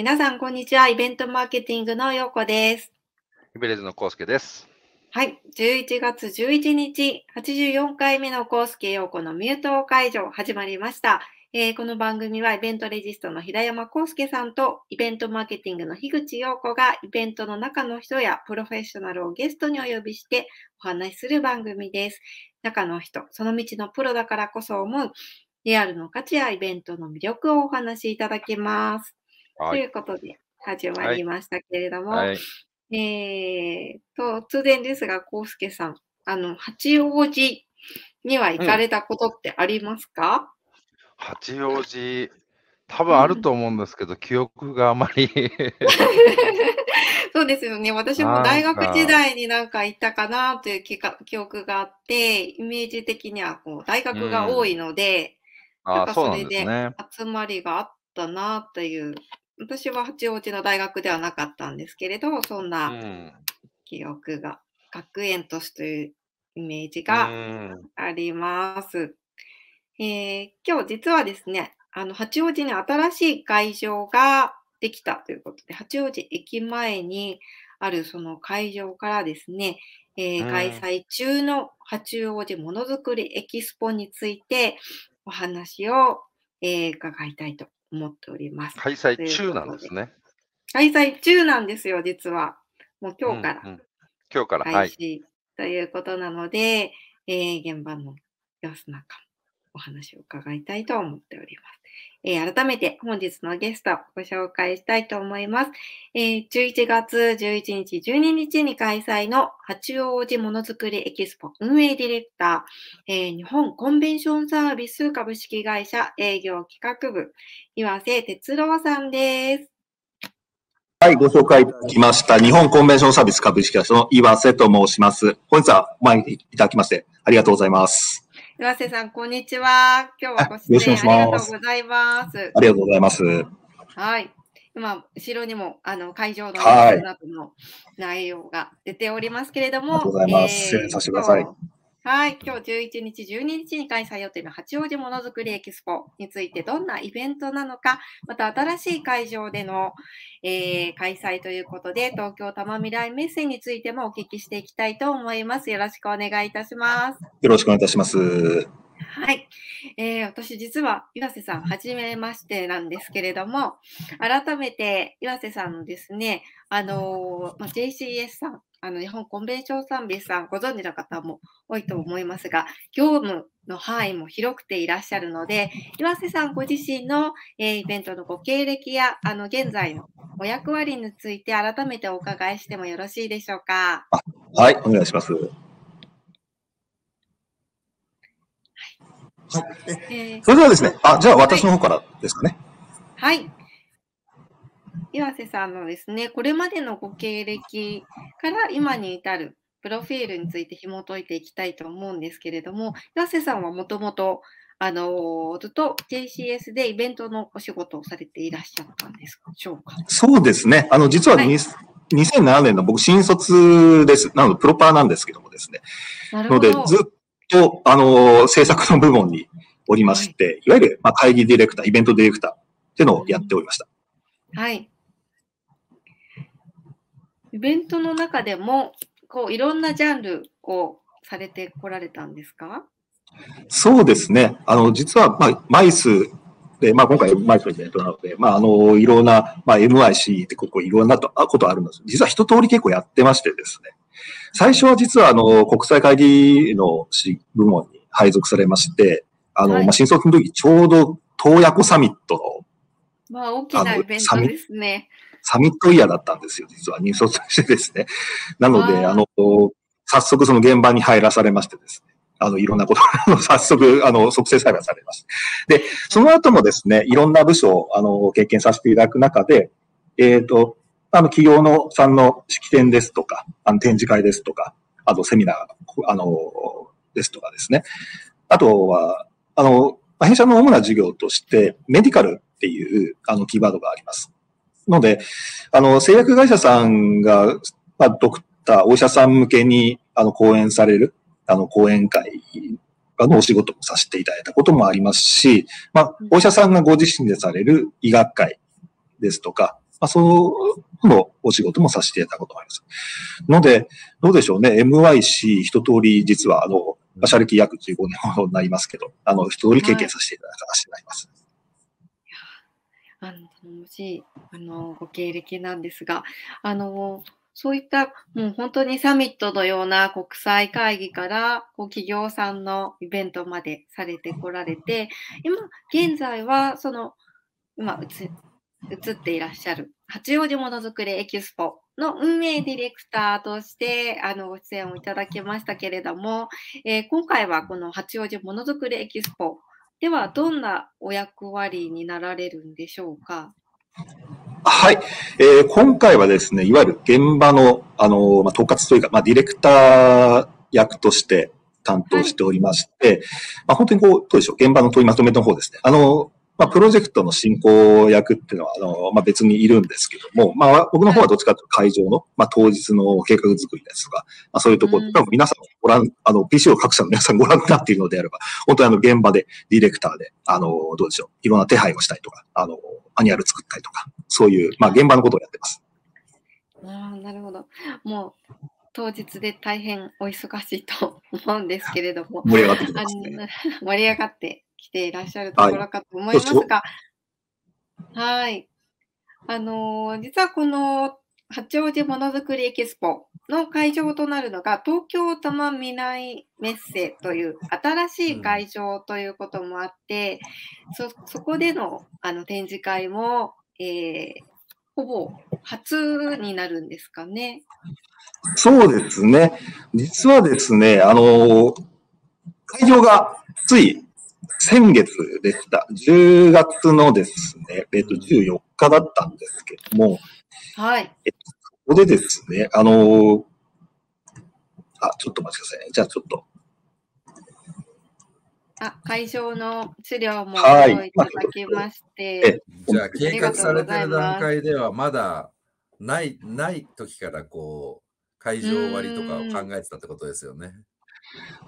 皆さんこんにちは。イベントマーケティングの陽子です。イベレーズの康介です。はい。11月11日84回目の康介陽子のミュート会場始まりました、えーこの番組はイベントレジストの平山康介さんとイベントマーケティングの樋口陽子がイベントの中の人やプロフェッショナルをゲストにお呼びしてお話しする番組です。中の人その道のプロだからこそ思うリアルの価値やイベントの魅力をお話しいただきます。とはい。いうことで始まりましたけれども、はい。えー、突然ですが、コウスケさん、あの、八王子には行かれたことってありますか、八王子多分あると思うんですけど、記憶があまり。そうですよね。私も大学時代になんか行ったかなという記憶があって、イメージ的にはこう大学が多いので、なん。なんかそれで集まりがあったなという、私は八王子の大学ではなかったんですけれど、そんうなん。記憶が、学園都市というイメージがうん。あります。えー今日実はですね、あの八王子に新しい会場ができたということで、八王子駅前にあるその会場からですね、えーうん。開催中の八王子ものづくりエキスポについてお話を、えー伺いたいと思っております。開催中なんですね開催中なんですよ、実は。もう今日からうんうん今日からは開い始ということなので、えー現場の様子なんかもお話を伺いたいと思っております。えー改めて本日のゲストをご紹介したいと思います。えー11月11日、12日に開催の八王子ものづくりエキスポ運営ディレクター、えー日本コンベンションサービス株式会社営業企画部、岩瀬哲郎さんです。はい、ご紹介いただきました。日本コンベンションサービス株式会社の岩瀬と申します。本日はお前にいただきましてありがとうございます。岩瀬さん、こんにちは。今日はご出演ありがとうございます。ありがとうございます。はい。今、後ろにもあの会場のの内容が出ておりますけれども、ありがとうございます失礼させてくださいはい、今日11日、12日に開催予定の八王子ものづくりエキスポについてどんなイベントなのか、また新しい会場での、えー開催ということで、東京多摩未来メッセについてもお聞きしていきたいと思います。よろしくお願いいたします。よろしくお願いいたします。はい、えー私実は岩瀬さんはじめましてなんですけれども改めて岩瀬さんのですねあのーまあ、JCS さんあの日本コンベンションサービスさんご存知の方も多いと思いますが業務の範囲も広くていらっしゃるので岩瀬さんご自身の、えーイベントのご経歴やあの現在のお役割について改めてお伺いしてもよろしいでしょうか？はい、お願いします。えーそれではですね、あ、じゃあ私の方からですかね。はい。岩瀬さんのですね、これまでのご経歴から今に至るプロフィールについて紐解いていきたいと思うんですけれども、岩瀬さんはもともと、あのーずっと JCS でイベントのお仕事をされていらっしゃったんでしょうか。そうですね。あの、実ははいに2007年の僕新卒です。なので、プロパーなんですけどもですね。ので、なるほど。ずっと、あの、制作の部門におりまして、いわゆる、まあ、会議ディレクター、イベントディレクターっていうのをやっておりました。はい。イベントの中でも、こう、いろんなジャンルをされてこられたんですか？そうですね。あの、実は、まあ、マイスで、まあ、今回マイスのイベントなので、まあ、あの、いろんな、まあ、MIC ってここいろんなとあことあるんです。実は一通り結構やってましてですね。最初は実は、あの、国際会議のし部門に配属されまして、あの、はいまあ、新卒の時、ちょうど、東ヤコサミットのまあ、大きなイベントですね。サミットイヤーだったんですよ、実は、入卒してですね。なので、あの、早速その現場に入らされましてですね。あの、いろんなこと、あの早速、あの、即成裁判されました。で、その後もですね、いろんな部署を、あの、経験させていただく中で、えっ、と、あの、企業のさんの式典ですとか、あの、展示会ですとか、あとセミナー、あの、ですとかですね。あとは、あの、まあ弊社の主な事業として、メディカルっていう、あの、キーワードがあります。ので、あの、製薬会社さんが、まあ、ドクたお医者さん向けに、あの、講演される、あの、講演会のお仕事もさせていただいたこともありますし、まあ、お医者さんがご自身でされる医学会ですとか、まあ、そうのお仕事もさせていただいたこともあります。ので、どうでしょうね、MYC 一通り実は、あの、社歴約15年ほどになりますけど、あの、一通り経験させていただかせていただきます。あの、頼もしい、あの、ご経歴なんですが、あの、そういった、もう本当にサミットのような国際会議から、こう企業さんのイベントまでされてこられて、今、現在は、その、今映、映っていらっしゃる、八王子ものづくりエキスポの運営ディレクターとして、あの、ご出演をいただきましたけれども、えー、今回はこの八王子ものづくりエキスポでは、どんなお役割になられるんでしょうか？はい。えー、今回はですね、いわゆる現場の、あの、まあ、統括というか、まあ、ディレクター役として担当しておりまして、はい、まあ、本当にこう、どうでしょう、現場の取りまとめの方ですね。あの、まあ、プロジェクトの進行役っていうのは、あの、まあ、別にいるんですけども、まあ、僕の方はどっちかというと会場の、まあ、当日の計画作りですとか、まあ、そういうところ、多分皆さんご覧、あの、PC を各社の皆さんご覧になっているのであれば、本当にあの、現場でディレクターで、あの、どうでしょう、いろんな手配をしたりとか、あの、マニュアル作ったりとか、そういう、まあ、現場のことをやってます。ああ、なるほど。もう、当日で大変お忙しいと思うんですけれども、盛り上がってきます、ね、盛り上がってきていらっしゃるところかと思いますが、はい。あのー、実はこの八王子ものづくりエキスポの会場となるのが東京多摩未来メッセという新しい会場ということもあって、うん、そそこでのあの展示会も、えー、ほぼ初になるんですかね。そうですね。実はですね、あの、会場がつい先月でした。10月のですね、えっと、14日だったんですけども、はい。えっと、ここでですね、あのあ、ちょっと待ってくださいね。じゃあちょっと。あ、会場の資料もごいただきまして。じゃあ、計画されてる段階ではまだない、ない時からこう、会場割とかを考えてたってことですよね。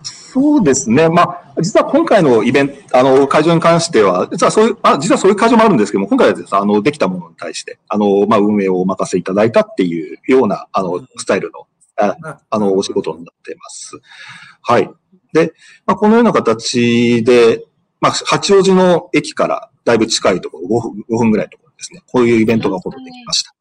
そうですね。まあ、実は今回のイベント、あの、会場に関しては、実はそういう、あ、実はそういう会場もあるんですけども、今回はあの、できたものに対して、あの、まあ、運営をお任せいただいたっていうような、あの、スタイルの、ああの、お仕事になっています。はい。で、まあ、このような形で、まあ、八王子の駅からだいぶ近いところ、5分 ,5 分ぐらいのところですね。こういうイベントが行われてきました。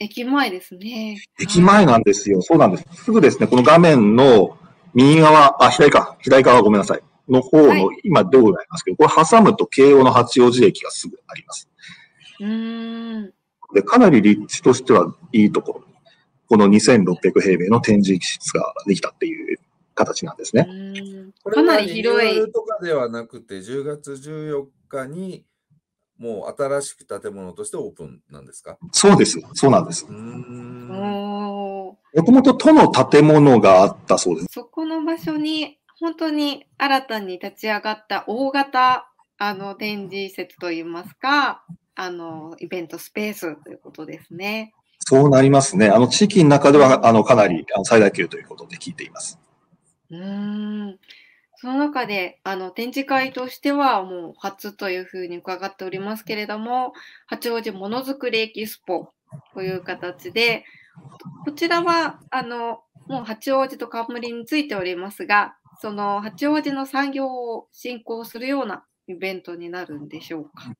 駅前ですね。駅前なんですよ。そうなんです。すぐですね、この画面の右側、あ、左か、左側ごめんなさい。の方の、はい、今道路ありますけど、これ挟むと京王の八王子駅がすぐあります。うんで、かなり立地としてはいいところに、この2600平米の展示室ができたっていう形なんですね。かなり広い。とかではなくて、10月14日にもう新しく建物としてオープンなんですか？そうです。そうなんです。もともと都の建物があったそうです。そこの場所に本当に新たに立ち上がった大型あの展示施設といいますか、あのイベントスペースということですね。そうなりますね。あの地域の中ではあのかなり最大級ということで聞いています。うんその中であの展示会としてはもう初というふうに伺っておりますけれども、八王子ものづくりエキスポという形で、こちらはあのもう八王子と冠についておりますが、その八王子の産業を振興するようなイベントになるんでしょうか？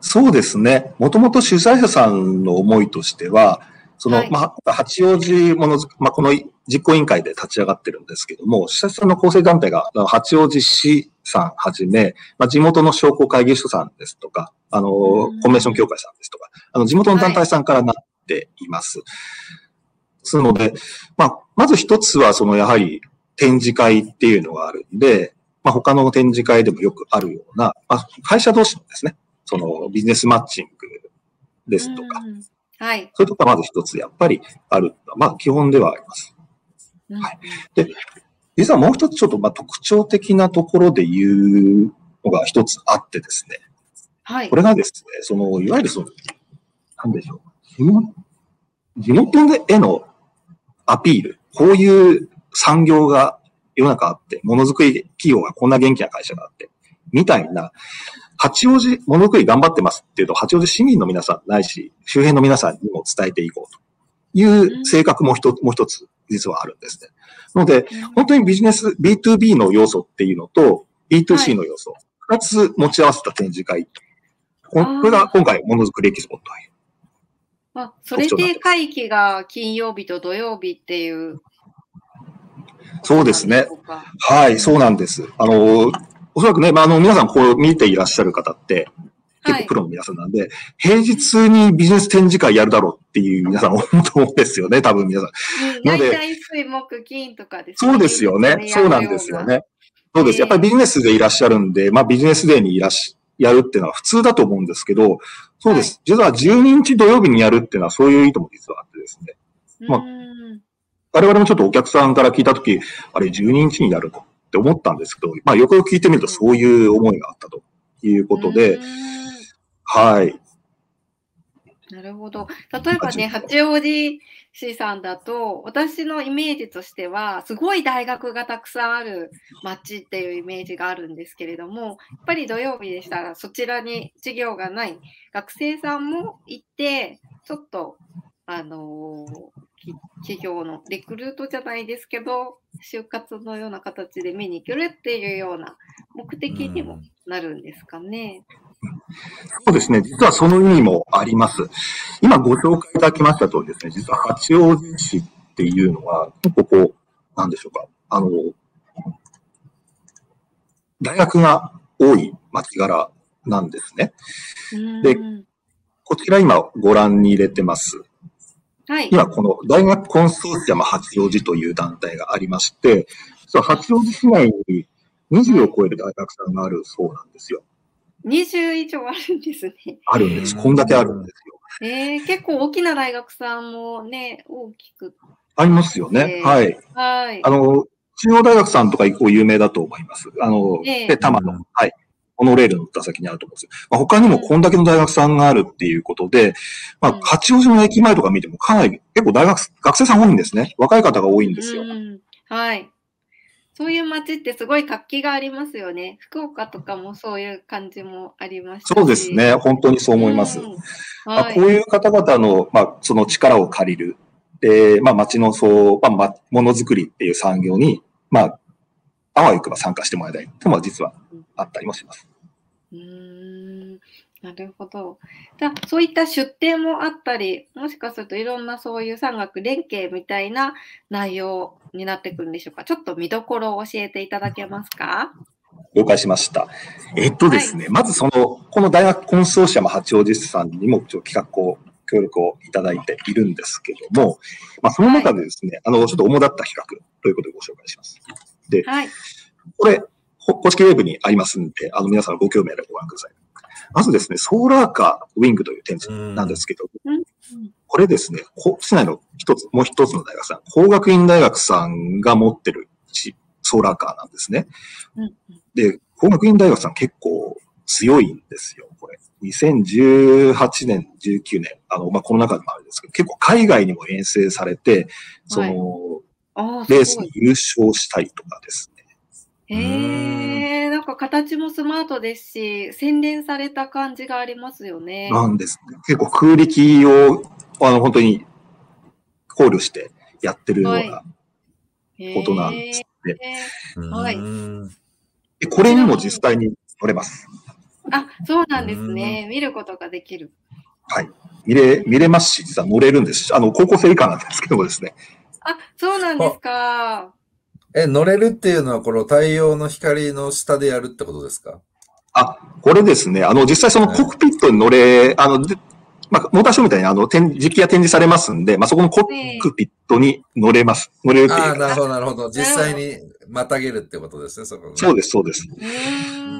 そうですね。もともと主催者さんの思いとしては、その、はい、まあ、八王子ものづく、まあ、この実行委員会で立ち上がってるんですけども、主催者の構成団体が、八王子市さんはじめ、まあ、地元の商工会議所さんですとか、あの、コンベンション協会さんですとか、あの、地元の団体さんからなっています。はい、ですので、まあ、まず一つは、その、やはり、展示会っていうのがあるんで、まあ、他の展示会でもよくあるような、まあ、会社同士のですね、その、ビジネスマッチングですとか、はい。そういうところがまず一つやっぱりある。まあ基本ではあります。はい。で、実はもう一つちょっとまあ特徴的なところで言うのが一つあってですね。はい。これがですね、その、いわゆるその、なんでしょう。地元でへの、アピール。こういう産業が世の中あって、ものづくり企業がこんな元気な会社があって、みたいな、八王子ものづくり頑張ってますっていうと、八王子市民の皆さんないし、周辺の皆さんにも伝えていこうという性格も一つ、もう一つ実はあるんですね。ので、本当にビジネス、B2B の要素っていうのと B2C の要素、二つ持ち合わせた展示会。これが今回、ものづくりエキスポという。あ、それで会期が金曜日と土曜日っていう。そうですね。はい、そうなんです。あの、おそらくね、まあ、あの、皆さんこう見ていらっしゃる方って、結構プロの皆さんなんで、はい、平日にビジネス展示会やるだろうっていう皆さん思うと思うんですよね、多分皆さん。大体水木金とかですね。そうですよね。そうなんですよね。そうです。やっぱりビジネスでいらっしゃるんで、まあビジネスデーにいらっしやるっていうのは普通だと思うんですけど、そうです。実は12日土曜日にやるっていうのはそういう意図も実はあってですね。まあ、我々もちょっとお客さんから聞いたとき、あれ12日にやるとって思ったんですけど、まあよくよく聞いてみるとそういう思いがあったということで、はい。なるほど。例えばね、八王子市さんだと、私のイメージとしては、すごい大学がたくさんある街っていうイメージがあるんですけれども、やっぱり土曜日でしたら、そちらに授業がない学生さんも行って、ちょっと、あのー、企業のリクルートじゃないですけど、就活のような形で見に来るっていうような目的にもなるんですかね。うんそうですね。実はその意味もあります。今ご紹介いただきました通りですね、実は八王子市っていうのは、ここ、なんでしょうか。あの、大学が多い町柄なんですね。で、こちら今ご覧に入れてます。はい、今この大学コンソーシアム八王子という団体がありまして、実は八王子市内に20を超える大学さんがあるそうなんですよ。20以上あるんですね。あるんです。こんだけあるんですよ。えー、結構大きな大学さんもね、大きく。ありますよね。はい。はい。あの、中央大学さんとか結構有名だと思います。あの、えー、で、多摩の、はい。モノレールのった先にあると思うんですよ。まあ、他にもこんだけの大学さんがあるっていうことで、まあ、八王子の駅前とか見てもかなり結構大学、学生さん多いんですね。若い方が多いんですよ。はい。そういう街ってすごい活気がありますよね。福岡とかもそういう感じもありますそうですね。本当にそう思います。うんはい、まあ、こういう方々の、まあ、その力を借りる。で、まあ、街のそう、まあ、ものづくりっていう産業に、まあ、あわよくば参加してもらいたいというのは実はあったりもします。うんなるほど。じゃそういった出展もあったり、もしかするといろんなそういう産学連携みたいな内容になってくるんでしょうか？ちょっと見どころを教えていただけますか？了解しました。えっとですね、はい、まずその、この大学コンソーシアム八王子さんにも企画を、協力をいただいているんですけども、まあ、その中でですね、はい、あの、ちょっと主だった企画ということでご紹介します。で、はい、これ、公式ウェブにありますんで、あの、皆さんご興味あればご覧ください。まずですね、ソーラーカーウィングという展示なんですけど、これですね、市内の一つ、もう一つの大学さん、工学院大学さんが持ってるソーラーカーなんですね。で、工学院大学さん結構強いんですよ、これ。2018年、19年、あの、まあ、この中でもあるんですけど、結構海外にも遠征されて、その、はい、レースに優勝したりとかですね。へえ、なんか形もスマートですし、洗練された感じがありますよね。なんです、ね。結構空力を、あの、本当に考慮してやってるようなことなんですね。はい。でこれにも実際に乗れます。あ、そうなんですね。見ることができる。はい。見れ、見れますし、実は乗れるんです。あの、高校生以下なんですけどもですね。あ、そうなんですか。え、乗れるっていうのは、この太陽の光の下でやるってことですか？あ、これですね。あの、実際そのコックピットに乗れ、あの、まあ、モーターショーみたいにあの、展、実機が展示されますんで、まあ、そこのコックピットに乗れます。乗れるっていう。ああ、なるほど、なるほど。実際にまたげるってことですね、そこ、ね、そうです、そうです。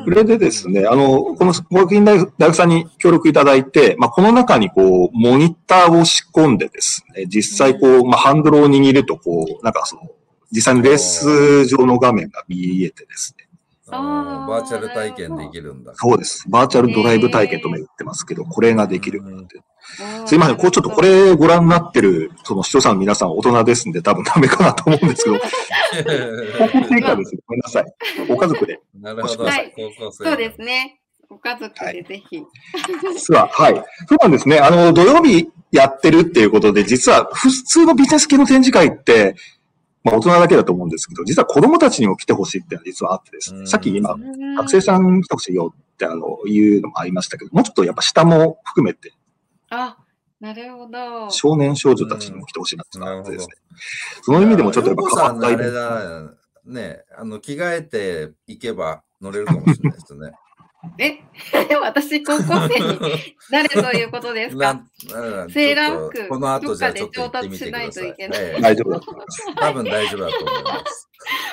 それでですね、あの、この、工学院大学さんに協力いただいて、まあ、この中にこう、モニターを仕込んでですね、実際こう、まあ、ハンドルを握るとこう、なんかその、実際にレース上の画面が見えてですね。あのバーチャル体験できるんだ。そうです。バーチャルドライブ体験とも言ってますけど、これができるすいません、こうちょっとこれご覧になってる、その視聴者の皆さん大人ですんで多分ダメかなと思うんですけど、高校生以下です。ごめんなさい。ご家族で。なるほど。はい。そうですね。ご家族でぜひ。実は、はい。そうなんですね。あの、土曜日やってるっていうことで、実は普通のビジネス系の展示会って、まあ大人だけだと思うんですけど、実は子供たちにも来てほしいっていうのは実はあってですね。うんさっき今、うん学生さんに来てほしいよってあの、いうのもありましたけど、もうちょっとやっぱ下も含めて、あ、なるほど。少年少女たちにも来てほしいなっていうのがあってですねな。その意味でもちょっとやっぱ変わったイベンね、あの、着替えて行けば乗れるかもしれないですね。え、私、高校生になるということですか？セーラー服この後じゃあちょっと調達しないといけない。ええ。大丈夫。だと思います。多分大丈夫だと思います。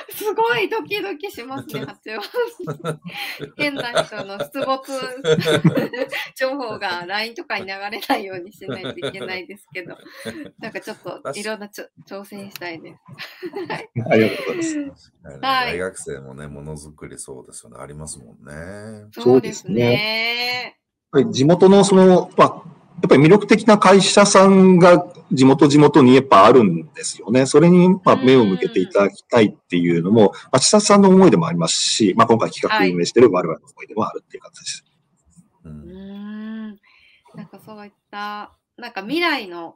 すごいドキドキしますね、八王子。変な人の出没 情報が LINE とかに流れないようにしないといけないですけど、なんかちょっといろんなちょ挑戦したいです。ありがとうございます。はい大学生もね、ものづくりそうですよね。ありますもんね。そうですね。やっぱり地元のその、まあ、やっぱり魅力的な会社さんが地元地元にやっぱあるんですよね。それにまあ目を向けていただきたいっていうのも、まあ、千里さんの思いでもありますし、まあ今回企画運営している我々の思いでもあるっていう形です。う。うん。なんかそういった、なんか未来の、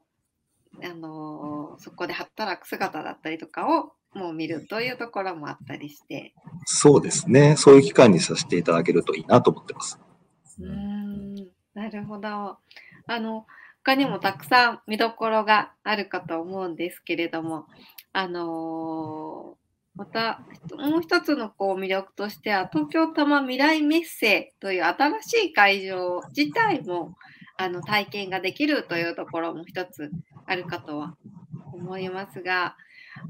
あのーそこで働く姿だったりとかをもう見るというところもあったりして。そうですね。そういう期間にさせていただけるといいなと思ってます。うーん。なるほど。あの、他にもたくさん見どころがあるかと思うんですけれども、あのーまた、もう一つのこう魅力としては、東京多摩未来メッセという新しい会場自体もあの体験ができるというところも一つあるかとは思いますが、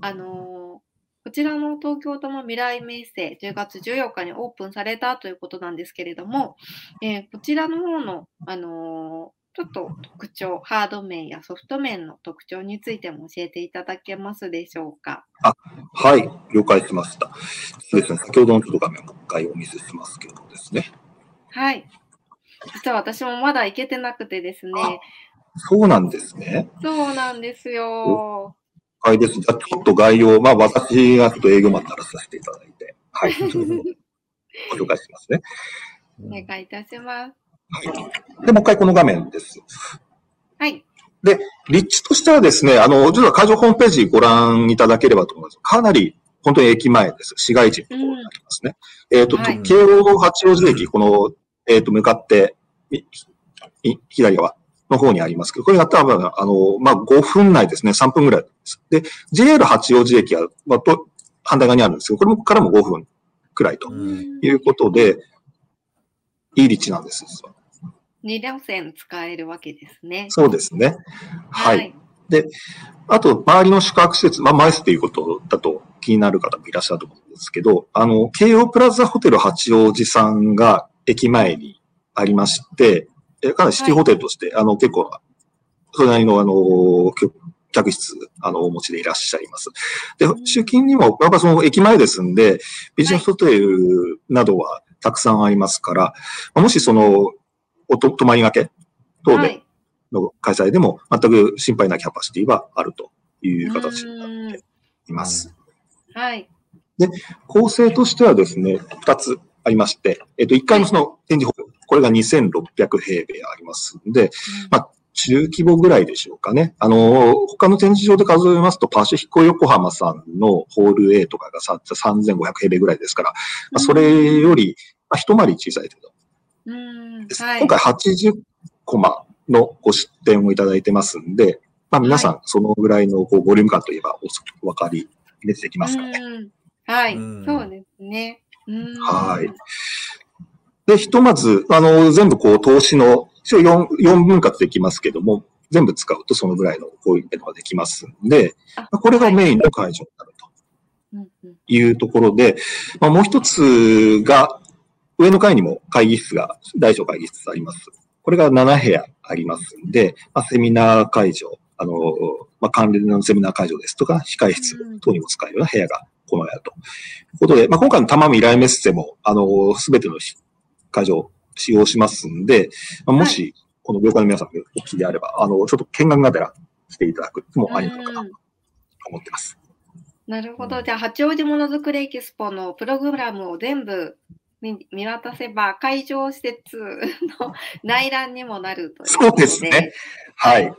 あのーこちらの東京多摩未来メッセ10月14日にオープンされたということなんですけれども、えーこちらの方の、あのちょっと特徴、ハード面やソフト面の特徴についても教えていただけますでしょうか？はい。了解しました。そうですね。先ほどのちょっと画面をもう一回お見せしますけどですね。はい。実は私もまだ行けてなくてですね。そうなんですね。そうなんですよ。はいです。じゃあちょっと概要、まあ私がちょっと営業マンならさせていただいて、はい。ご紹介しますね。お願いいたします。で、もう一回この画面です。はい。立地としてはですね、あの、実は会場ホームページご覧いただければと思います。かなり本当に駅前です。市街地のところになりますね。えっ、と、はい京王八王子駅、この、えっ、と、向かって、いい左側の方にありますけど、これが多分、あの、まあ、5分内ですね、3分ぐらいです。で、JR 八王子駅は、まあ、と反対側にあるんですけど、これもからも5分くらいとうんいうことで、いい立地なんです。実は二路線使えるわけですね。そうですね。はい。。あと、周りの宿泊施設、まあ、マイスっていうことだと気になる方もいらっしゃると思うんですけど、あの、京王プラザホテル八王子さんが駅前にありまして、えかなりシティホテルとして、あの、結構、それなりの、あの、客客室、あの、お持ちでいらっしゃいます。で、集金にも、やっぱその駅前ですんで、ビジネスホテルなどはたくさんありますから、まあもしその、おと泊まりがけ？等で、はい。の開催でも全く心配なキャパシティはあるという形になっています。はい。構成としてはですね、2つありまして、えっと、1階のその展示ホール、これが2600平米ありますんで、まあ、中規模ぐらいでしょうかね。あの、他の展示場で数えますと、パシフィコ横浜さんのホール A とかがさ3500平米ぐらいですから、まあ、それより、まあ、一回り小さい程度。はい。今回80コマのご出展をいただいてますんで、まあ皆さんそのぐらいのこうボリューム感といえばお分かりできますかね。うんはい、うんそうですね。うんはい。で、ひとまず、あの、全部こう投資の、一応 4, 4分割できますけども、全部使うとそのぐらいのこういうのができますんで、これがメインの会場になるとうんうんいうところで、まあ、もう一つが、上の階にも会議室が、大小会議室あります。これが7部屋ありますんで、まあ、セミナー会場、あの、まあ、関連のセミナー会場ですとか、控え室等にも使えるような部屋がこのやと。いうことで、まあ、今回の玉未来メッセも、あの、すべての会場使用しますんで、まあ、もし、この業界の皆さんがお聞きであれば、あの、ちょっと見学がてらしていただくのもありなのかなと思ってます。なるほど。じゃあ、八王子ものづくりエキスポのプログラムを全部見見渡せば、会場施設の内覧にもなるというそうですね。はい。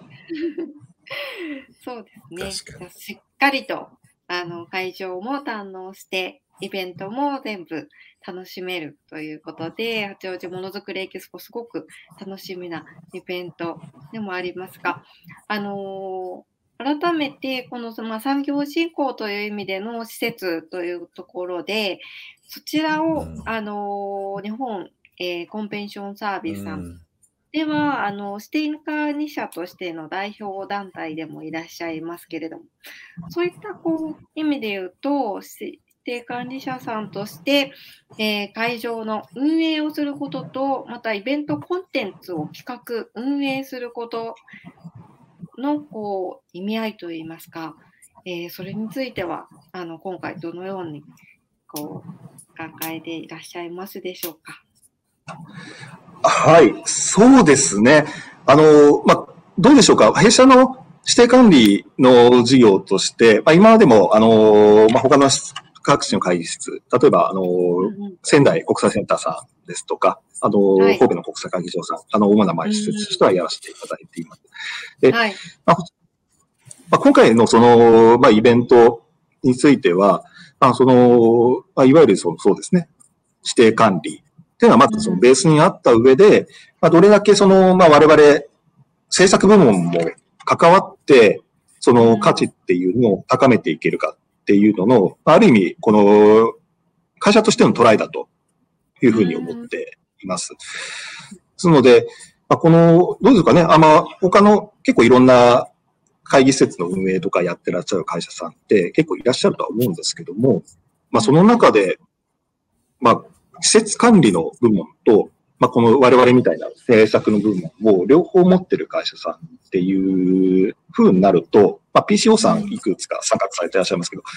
そうですね。しっかりとあの会場も堪能して、イベントも全部楽しめるということで、八王子ものづくりエキスポ、すごく楽しみなイベントでもありますが、あのー、改めて、この、まあ、産業振興という意味での施設というところで、そちらを、あのー、日本、えー、コンペンションサービスさんでは、あの、ステインカーニ社としての代表団体でもいらっしゃいますけれども、そういったこう意味で言うと、指定管理者さんとして、えー、会場の運営をすることと、またイベントコンテンツを企画、運営することのこう意味合いといいますか、えー、それについては、あの今回どのようにこう考えていらっしゃいますでしょうか？はい、そうですね。あの、まあ、どうでしょうか？弊社の指定管理の事業として、まあ、今までも、あの、まあ、他の各地の会議室、例えば、あの、仙台国際センターさんですとか、あの、はい、神戸の国際会議場さん、あの、主な前施設としてはやらせていただいています。で、はい、まあ、まあ、今回のその、まあ、イベントについては、まあ、その、まあ、いわゆるその、そうですね、指定管理っていうのはまずそのベースにあった上で、まあ、どれだけその、まあ、我々、制作部門も関わって、その価値っていうのを高めていけるかっていうのの、ある意味、この会社としてのトライだというふうに思っています。ですので、まあ、この、どうですかね、あま、他の結構いろんな会議施設の運営とかやってらっしゃる会社さんって結構いらっしゃるとは思うんですけども、まあ、その中で、まあ、施設管理の部門と、まあ、この我々みたいな制作の部門を両方持ってる会社さんっていう風になると、まあ、PCO さんいくつか参画されていらっしゃいますけど、ま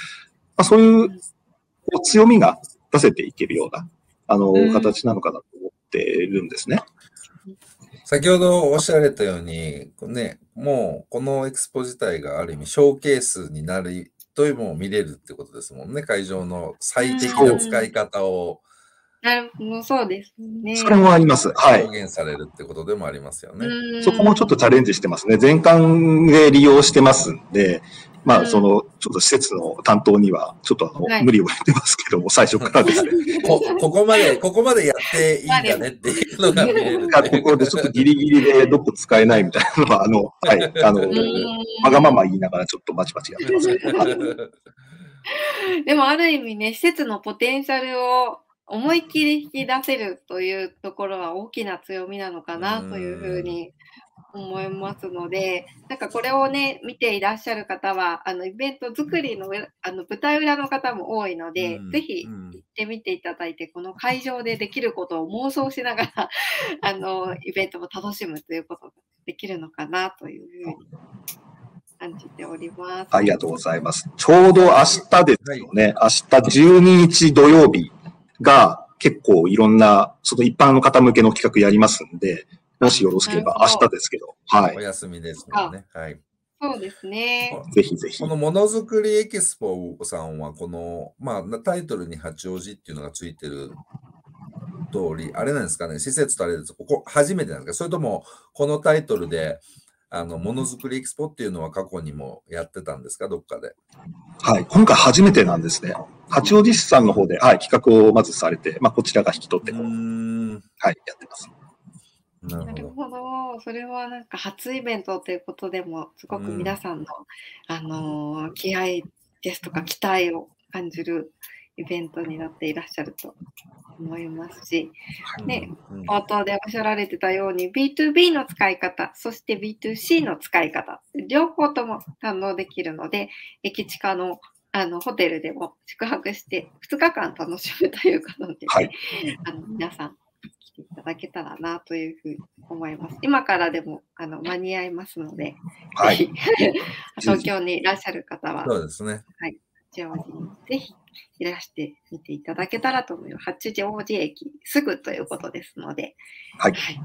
あ、そういうこう強みが出せていけるような、あの、形なのかなと思ってるんですね。先ほどおっしゃられたように、ね、もうこのエクスポ自体がある意味ショーケースになるというものを見れるってことですもんね。会場の最適な使い方を。なるほど、そうですね。それもあります。はい。表現されるってことでもありますよね。そこもちょっとチャレンジしてますね。全館で利用してますんで、まあ、その、ちょっと施設の担当には、ちょっとあの、はい、無理を言ってますけども、最初からですね。こ、ここまで、ここまでやっていいんだねっていうのが見える、ね。ここでちょっとギリギリでどこ使えないみたいなのは、あの、はい、あの、わがまま言いながらちょっとバチバチやってます、ね。でも、ある意味ね、施設のポテンシャルを思いっきり引き出せるというところは大きな強みなのかなというふうに思いますので、なんかこれをね、見ていらっしゃる方は、あのイベント作りのあの舞台裏の方も多いので、ぜひ行ってみていただいて、この会場でできることを妄想しながら あのイベントも楽しむということができるのかなというふうに感じております。ありがとうございます。ちょうど明日ですよね。明日12日土曜日が結構いろんな、その一般の方向けの企画やりますんで、もしよろしければ明日ですけど、はい。お休みですもんね。はい。そうですね。ぜひぜひ。このものづくりエキスポさんは、この、まあ、タイトルに八王子っていうのがついてる通り、あれなんですかね、施設とあれです。ここ初めてなんですかそれとも、このタイトルで、あの、ものづくりエキスポっていうのは過去にもやってたんですか？どっかで。はい。今回初めてなんですね。八王子市さんの方で、はい、企画をまずされて、まあ、こちらが引き取ってこう、はい、やってます。なるほど。それはなんか初イベントということでも、すごく皆さんの、うん、あのー、気合ですとか期待を感じるイベントになっていらっしゃると思いますし、ね、冒頭でおっしゃられてたように B2B の使い方、そして B2C の使い方、両方とも堪能できるので、駅地下のあのホテルでも宿泊して2日間楽しむということで、はい、あの皆さん来ていただけたらなというふうに思います。今からでもあの間に合いますので、はい、東京にいらっしゃる方は、そうですね。はい八王子にぜひいらしてみていただけたらと思います。八王子駅すぐということですので。はいはい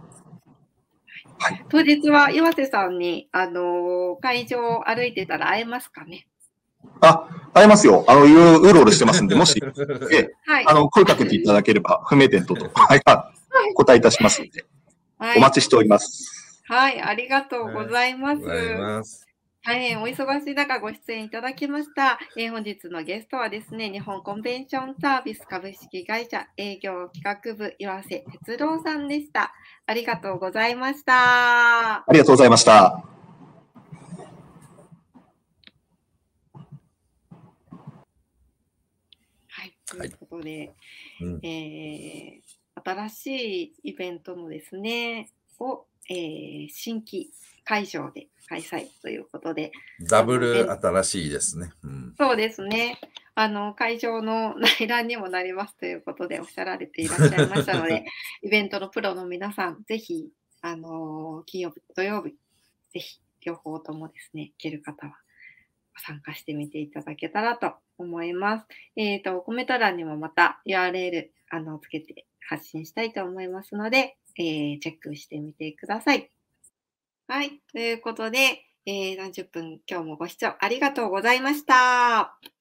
はい当日は岩瀬さんに、あのー会場を歩いてたら会えますかね？あ、会えますよ。あの、いろいろうろうろしてますんで、もし、ええ、はい。あの、声かけていただければ、不明点等々、はい、はいお答えいたしますので、はいお待ちしております。はい、ありがとうございます。ございます。大変お忙しい中ご出演いただきました。えー本日のゲストはですね、日本コンベンションサービス株式会社営業企画部岩瀬哲郎さんでした。ありがとうございました。ありがとうございました。はい、ということで、うんえー新しいイベントのですね、を、えー新規会場で開催ということで、ダブル新しいですね。うん。そうですね。あの、会場の内覧にもなりますということでおっしゃられていらっしゃいましたので、イベントのプロの皆さん、ぜひ、あの、金曜日、土曜日、ぜひ、両方ともですね、行ける方は参加してみていただけたらと思います。えっ、と、コメント欄にもまた URL、あの、つけて発信したいと思いますので、えーチェックしてみてください。はい。ということで、えー30分今日もご視聴ありがとうございました。